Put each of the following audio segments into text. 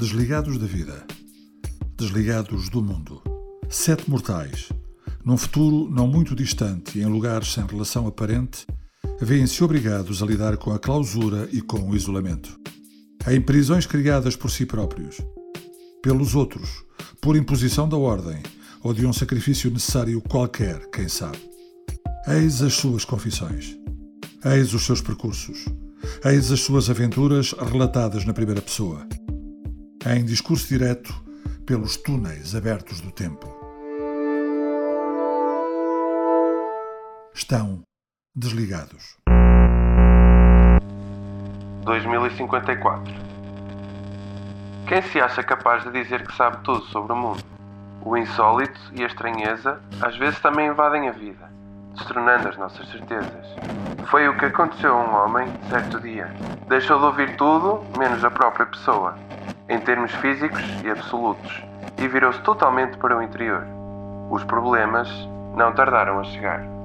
Desligados da vida. Desligados do mundo. Sete mortais. Num futuro não muito distante e em lugares sem relação aparente, veem-se obrigados a lidar com a clausura e com o isolamento. Em prisões criadas por si próprios, pelos outros, por imposição da ordem ou de um sacrifício necessário qualquer, quem sabe. Eis as suas confissões. Eis os seus percursos. Eis as suas aventuras relatadas na primeira pessoa. Em discurso direto pelos túneis abertos do tempo. Estão desligados. 2054 Quem se acha capaz de dizer que sabe tudo sobre o mundo? O insólito e a estranheza às vezes também invadem a vida, destronando as nossas certezas. Foi o que aconteceu a um homem certo dia. Deixou de ouvir tudo, menos a própria pessoa, em termos físicos e absolutos, e virou-se totalmente para o interior. Os problemas não tardaram a chegar.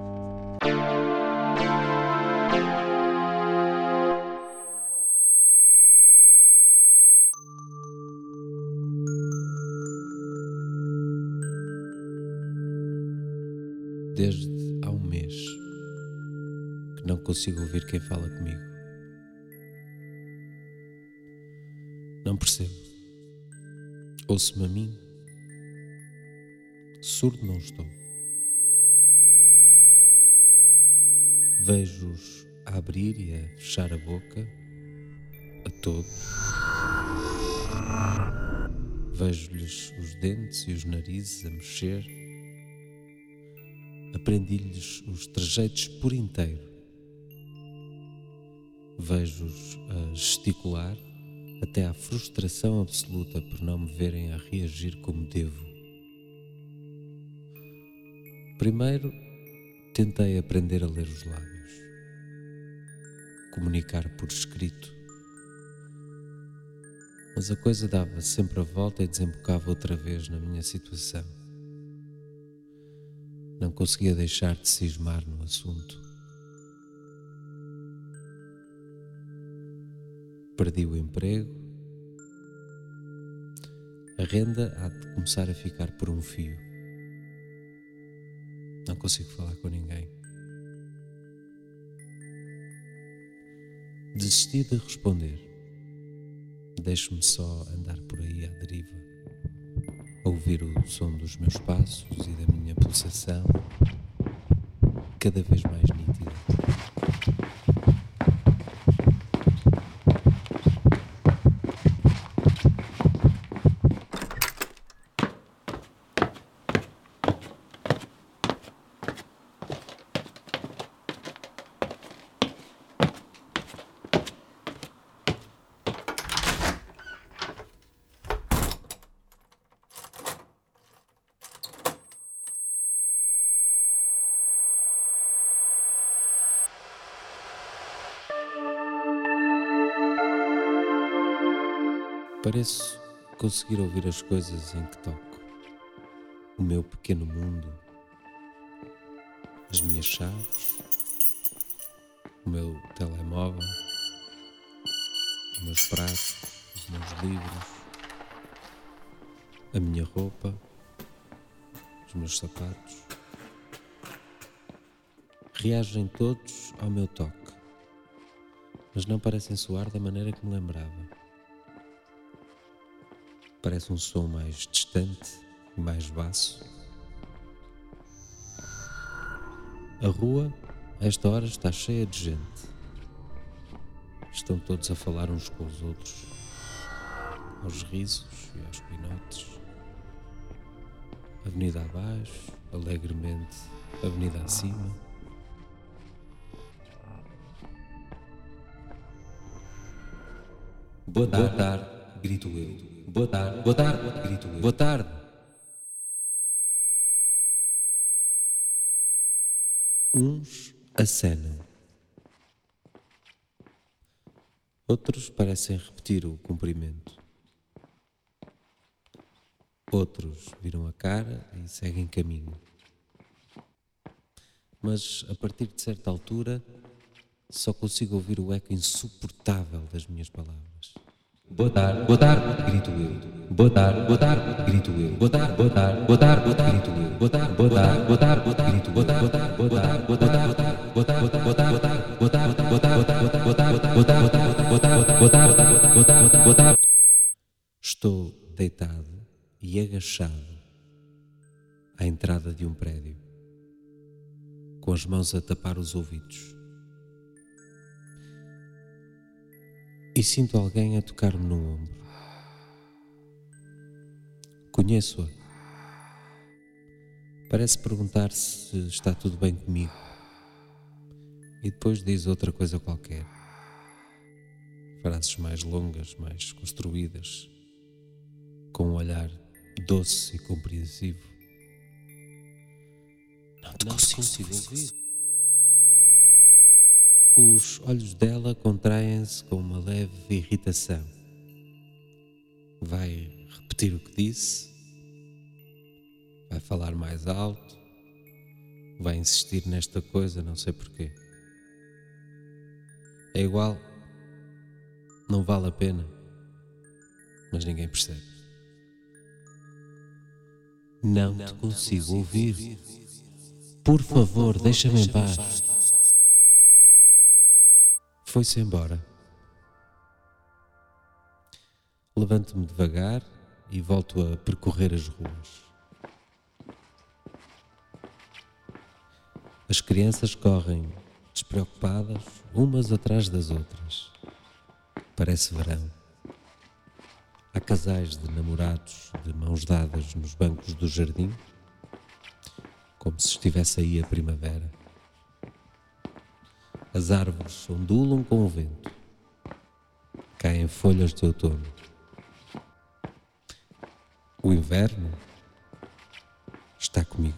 desde há um mês que não consigo ouvir quem fala comigo. Não percebo. Ouço-me a mim. Surdo não estou. Vejo-os a abrir e a fechar a boca a todos. Vejo-lhes os dentes e os narizes a mexer aprendi-lhes os trejeitos por inteiro. Vejo-os a gesticular até à frustração absoluta por não me verem a reagir como devo. Primeiro, tentei aprender a ler os lábios, comunicar por escrito. Mas a coisa dava sempre a volta e desembocava outra vez na minha situação. Não conseguia deixar de cismar no assunto. Perdi o emprego. A renda há de começar a ficar por um fio. Não consigo falar com ninguém. Desisti de responder. Deixo-me só andar por aí à deriva ouvir o som dos meus passos e da minha pulsação cada vez mais Pareço conseguir ouvir as coisas em que toco. O meu pequeno mundo, as minhas chaves, o meu telemóvel, os meus pratos, os meus livros, a minha roupa, os meus sapatos. Reagem todos ao meu toque, mas não parecem soar da maneira que me lembrava parece um som mais distante mais baço. A rua, a esta hora, está cheia de gente. Estão todos a falar uns com os outros, aos risos e aos pinotes. Avenida abaixo, alegremente, avenida acima. Boa tarde, Boa tarde grito eu. Boa tarde, boa tarde, grito eu. Boa tarde. Uns acenam. Outros parecem repetir o cumprimento. Outros viram a cara e seguem caminho. Mas a partir de certa altura só consigo ouvir o eco insuportável das minhas palavras. Boa tarde, grito eu. Boa tarde, grito eu. Boa tarde, boa tarde, grito eu. Boa tarde, boa tarde, grito. Boa tarde, boa tarde, boa tarde, boa tarde, boa tarde, boa tarde, boa tarde, boa tarde, boa tarde, boa tarde. Estou deitado e agachado à entrada de um prédio, com as mãos a tapar os ouvidos. E sinto alguém a tocar-me no ombro. Conheço-a. Parece perguntar se está tudo bem comigo. E depois diz outra coisa qualquer. Frases mais longas, mais construídas, com um olhar doce e compreensivo. Não te Não consigo, consigo ouvir. Os olhos dela contraem-se com uma leve irritação. Vai repetir o que disse, vai falar mais alto, vai insistir nesta coisa, não sei porquê. É igual, não vale a pena, mas ninguém percebe. Não te consigo ouvir. Por favor, deixa-me em paz. Foi-se embora. Levanto-me devagar e volto a percorrer as ruas. As crianças correm despreocupadas, umas atrás das outras. Parece verão. Há casais de namorados de mãos dadas nos bancos do jardim, como se estivesse aí a primavera. As árvores ondulam com o vento. Caem folhas de outono. O inverno está comigo.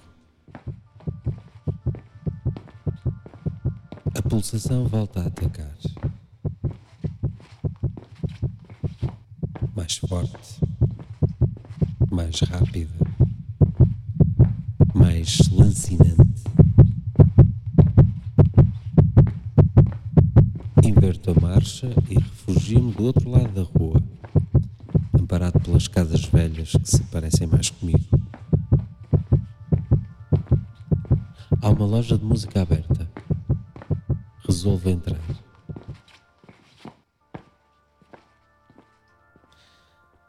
A pulsação volta a atacar. Mais forte, mais rápida, mais lancinante. Inverto a marcha e refugio-me do outro lado da rua amparado pelas casas velhas que se parecem mais comigo. Há uma loja de música aberta. Resolvo entrar.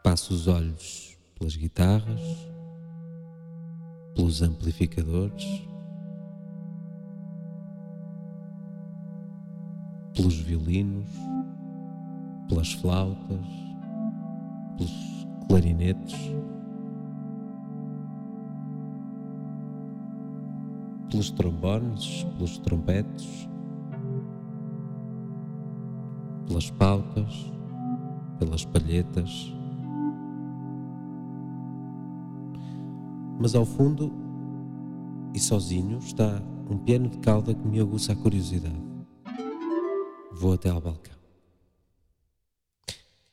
Passo os olhos pelas guitarras, pelos amplificadores, pelos violinos, pelas flautas pelos clarinetes, pelos trombones, pelos trompetes, pelas pautas, pelas palhetas. Mas ao fundo e sozinho está um piano de cauda que me aguça a curiosidade. Vou até ao balcão.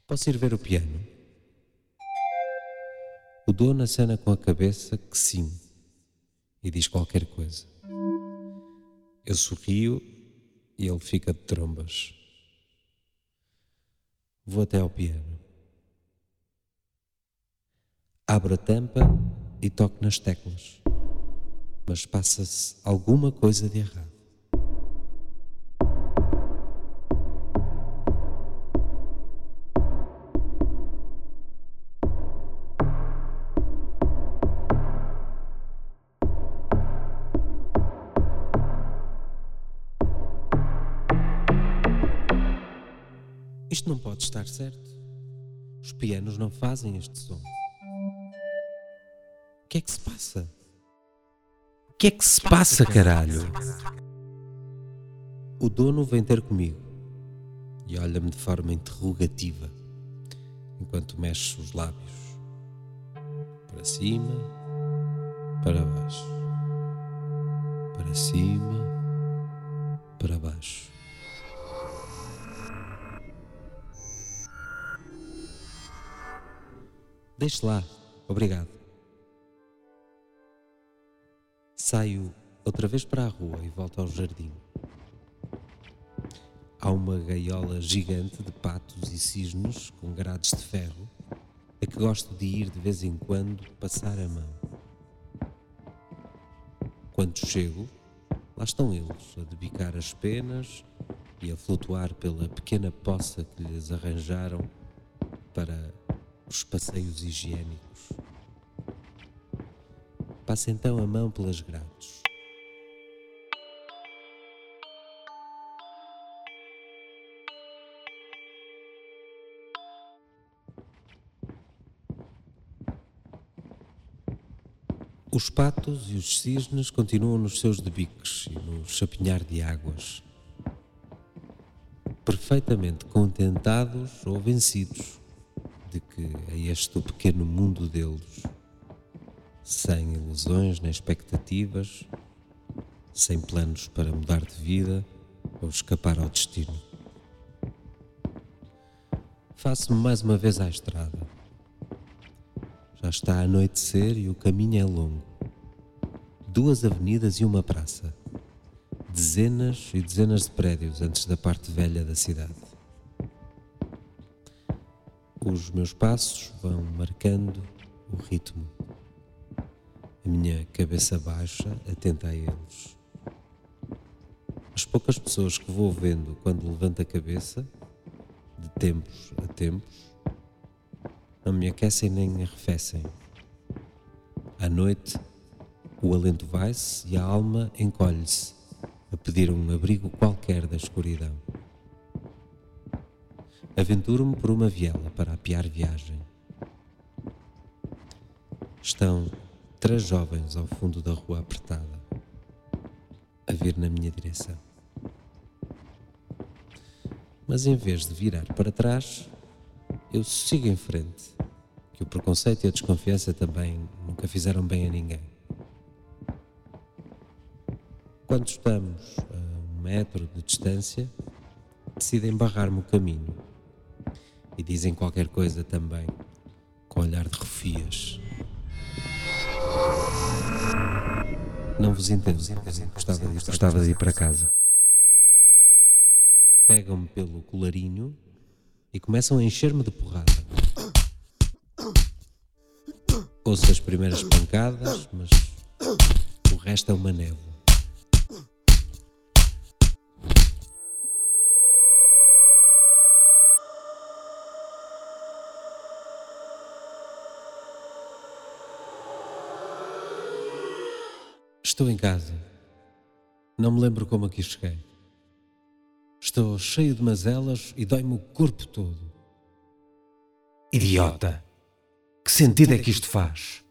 Posso ir ver o piano? O dono acena com a cabeça que sim e diz qualquer coisa. Eu sorrio e ele fica de trombas. Vou até ao piano. Abro a tampa e toco nas teclas, mas passa-se alguma coisa de errado. Isto não pode estar certo. Os pianos não fazem este som. O que é que se passa? O que é que se passa, caralho? O dono vem ter comigo e olha-me de forma interrogativa enquanto mexe os lábios para cima, para baixo, para cima, para baixo. Deixe lá, obrigado. Saio outra vez para a rua e volto ao jardim. há uma gaiola gigante de patos e cisnes com grades de ferro a que gosto de ir de vez em quando passar a mão. Quando chego, lá estão eles a debicar as penas e a flutuar pela pequena poça que lhes arranjaram para os passeios higiênicos. Passa então a mão pelas grades. Os patos e os cisnes continuam nos seus debiques e no chapinhar de águas, perfeitamente contentados ou vencidos que a este pequeno mundo deles, sem ilusões nem expectativas, sem planos para mudar de vida ou escapar ao destino. Faço-me mais uma vez à estrada. Já está a anoitecer e o caminho é longo. Duas avenidas e uma praça. Dezenas e dezenas de prédios antes da parte velha da cidade. Os meus passos vão marcando o ritmo. A minha cabeça baixa, atenta a eles. As poucas pessoas que vou vendo quando levanto a cabeça, de tempos a tempos, não me aquecem nem arrefecem. À noite, o alento vai-se e a alma encolhe-se a pedir um abrigo qualquer da escuridão. Aventuro-me por uma viela para apiar viagem. Estão três jovens ao fundo da rua apertada, a vir na minha direção. Mas em vez de virar para trás, eu sigo em frente, que o preconceito e a desconfiança também nunca fizeram bem a ninguém. Quando estamos a um metro de distância, decidem barrar-me o caminho e dizem qualquer coisa também, com olhar de refias. Não vos entendo, gostava de, gostava de ir para casa. Pegam-me pelo colarinho e começam a encher-me de porrada. Ouço as primeiras pancadas, mas o resto é uma névoa. Estou em casa. Não me lembro como aqui cheguei. Estou cheio de mazelas e dói-me o corpo todo. Idiota! Que sentido é que isto faz?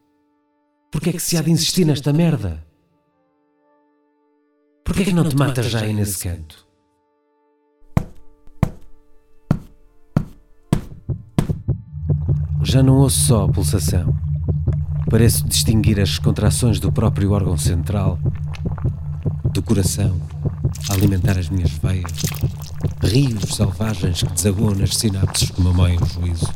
Porquê é que se há de insistir nesta merda? Porquê é que não te matas já aí nesse canto? Já não ouço só a pulsação. Pareço distinguir as contrações do próprio órgão central, do coração, a alimentar as minhas veias, rios selvagens que desaguam nas sinapses que mameiam o juízo.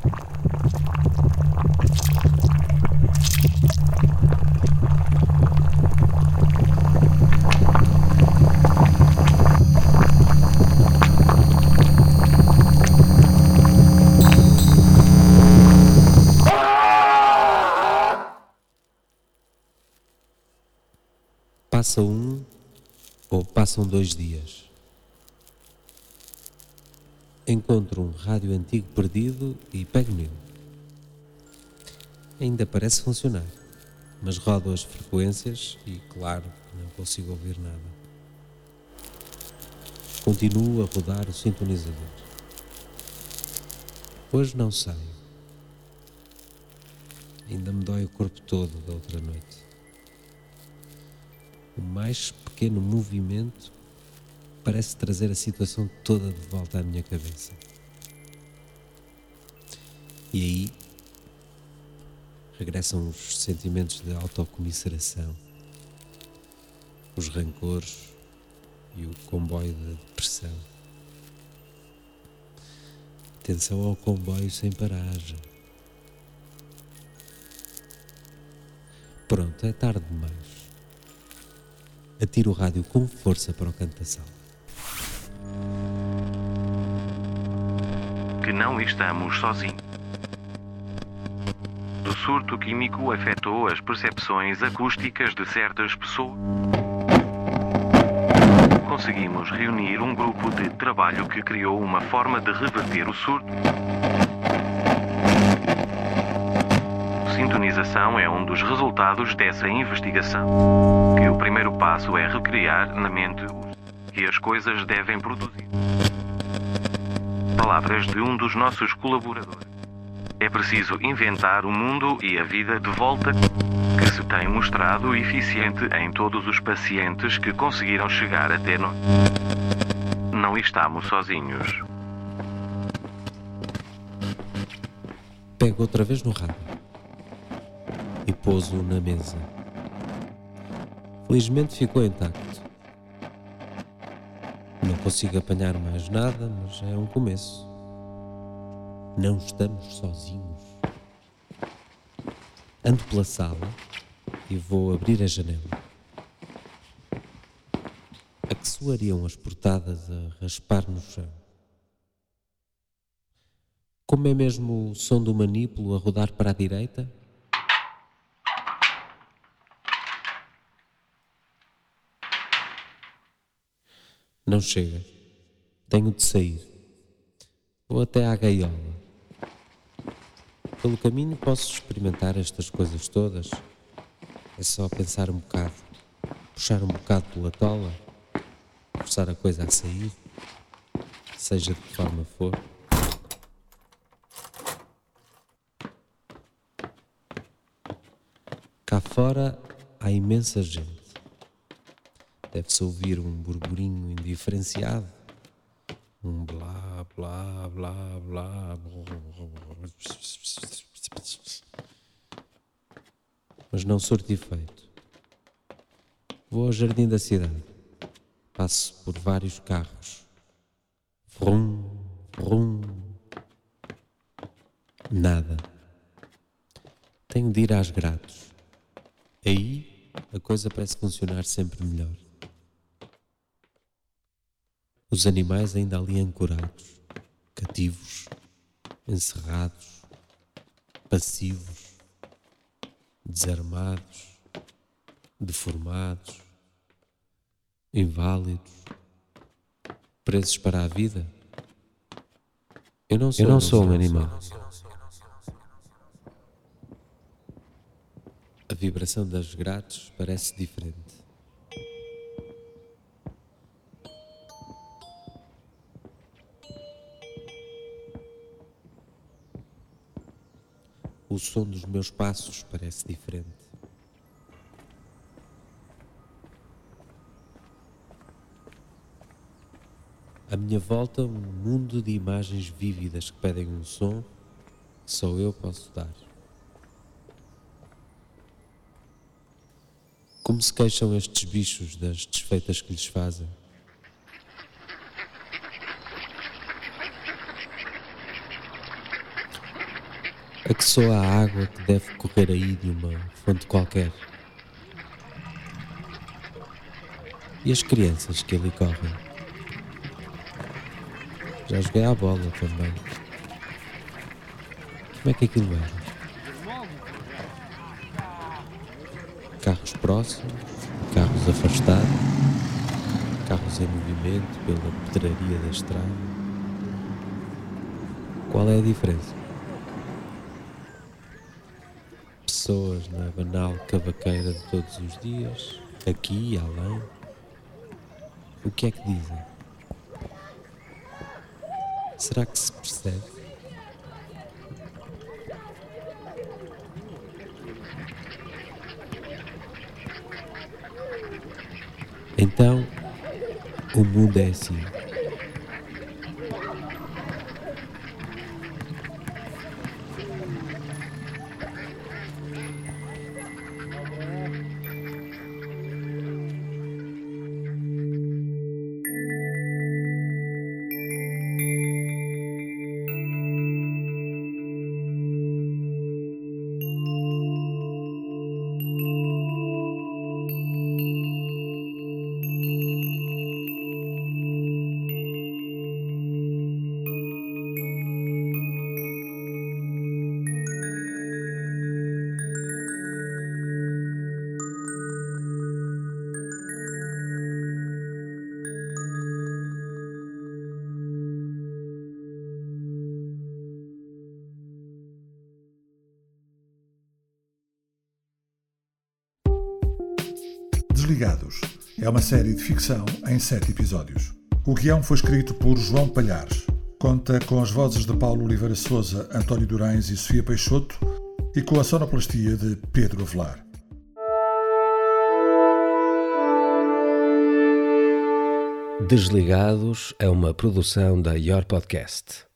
Passa um ou passam dois dias. Encontro um rádio antigo perdido e pego nele. Ainda parece funcionar, mas rodo as frequências e, claro, não consigo ouvir nada. Continuo a rodar o sintonizador. Hoje não saio. Ainda me dói o corpo todo da outra noite. O mais pequeno movimento parece trazer a situação toda de volta à minha cabeça. E aí regressam os sentimentos de autocomiseração, os rancores e o comboio da depressão. Atenção ao comboio sem paragem. Pronto, é tarde demais. Atiro o rádio com força para o canto da sala. que não estamos sozinhos. O surto químico afetou as percepções acústicas de certas pessoas. Conseguimos reunir um grupo de trabalho que criou uma forma de reverter o surto. Sintonização é um dos resultados dessa investigação. O primeiro passo é recriar na mente que as coisas devem produzir. Palavras de um dos nossos colaboradores. É preciso inventar o mundo e a vida de volta que se tem mostrado eficiente em todos os pacientes que conseguiram chegar até nós. Não estamos sozinhos. Pego outra vez no rádio e pouso na mesa. Felizmente ficou intacto. Não consigo apanhar mais nada, mas é um começo. Não estamos sozinhos. Ando pela sala e vou abrir a janela. A que soariam as portadas a raspar no chão? Como é mesmo o som do manípulo a rodar para a direita? Não chega. Tenho de sair. Vou até à gaiola. Pelo caminho posso experimentar estas coisas todas. É só pensar um bocado, puxar um bocado pela tola, forçar a coisa a sair, seja de que forma for. Cá fora há imensa gente. Deve-se ouvir um burburinho indiferenciado. Um blá, blá, blá, blá. Mas não surto efeito. Vou ao jardim da cidade. Passo por vários carros. Vrum, vrum. Nada. Tenho de ir às gratos. Aí a coisa parece funcionar sempre melhor. Os animais ainda ali ancorados, cativos, encerrados, passivos, desarmados, deformados, inválidos, presos para a vida. Eu não sou, Eu não sou um animal. A vibração das grades parece diferente. O som dos meus passos parece diferente. À minha volta, um mundo de imagens vívidas que pedem um som que só eu posso dar. Como se queixam estes bichos das desfeitas que lhes fazem? Que soa a água que deve correr aí de uma fonte qualquer. E as crianças que ali correm. Já joguei à bola também. Como é que aquilo era? Carros próximos, carros afastados, carros em movimento pela pedraria da estrada. Qual é a diferença? Pessoas na banal cavaqueira de todos os dias, aqui e além. O que é que dizem? Será que se percebe? Então, o mundo é assim. Desligados é uma série de ficção em sete episódios. O guião foi escrito por João Palhares. Conta com as vozes de Paulo Oliveira Souza, António Durães e Sofia Peixoto e com a sonoplastia de Pedro Avelar. Desligados é uma produção da Your Podcast.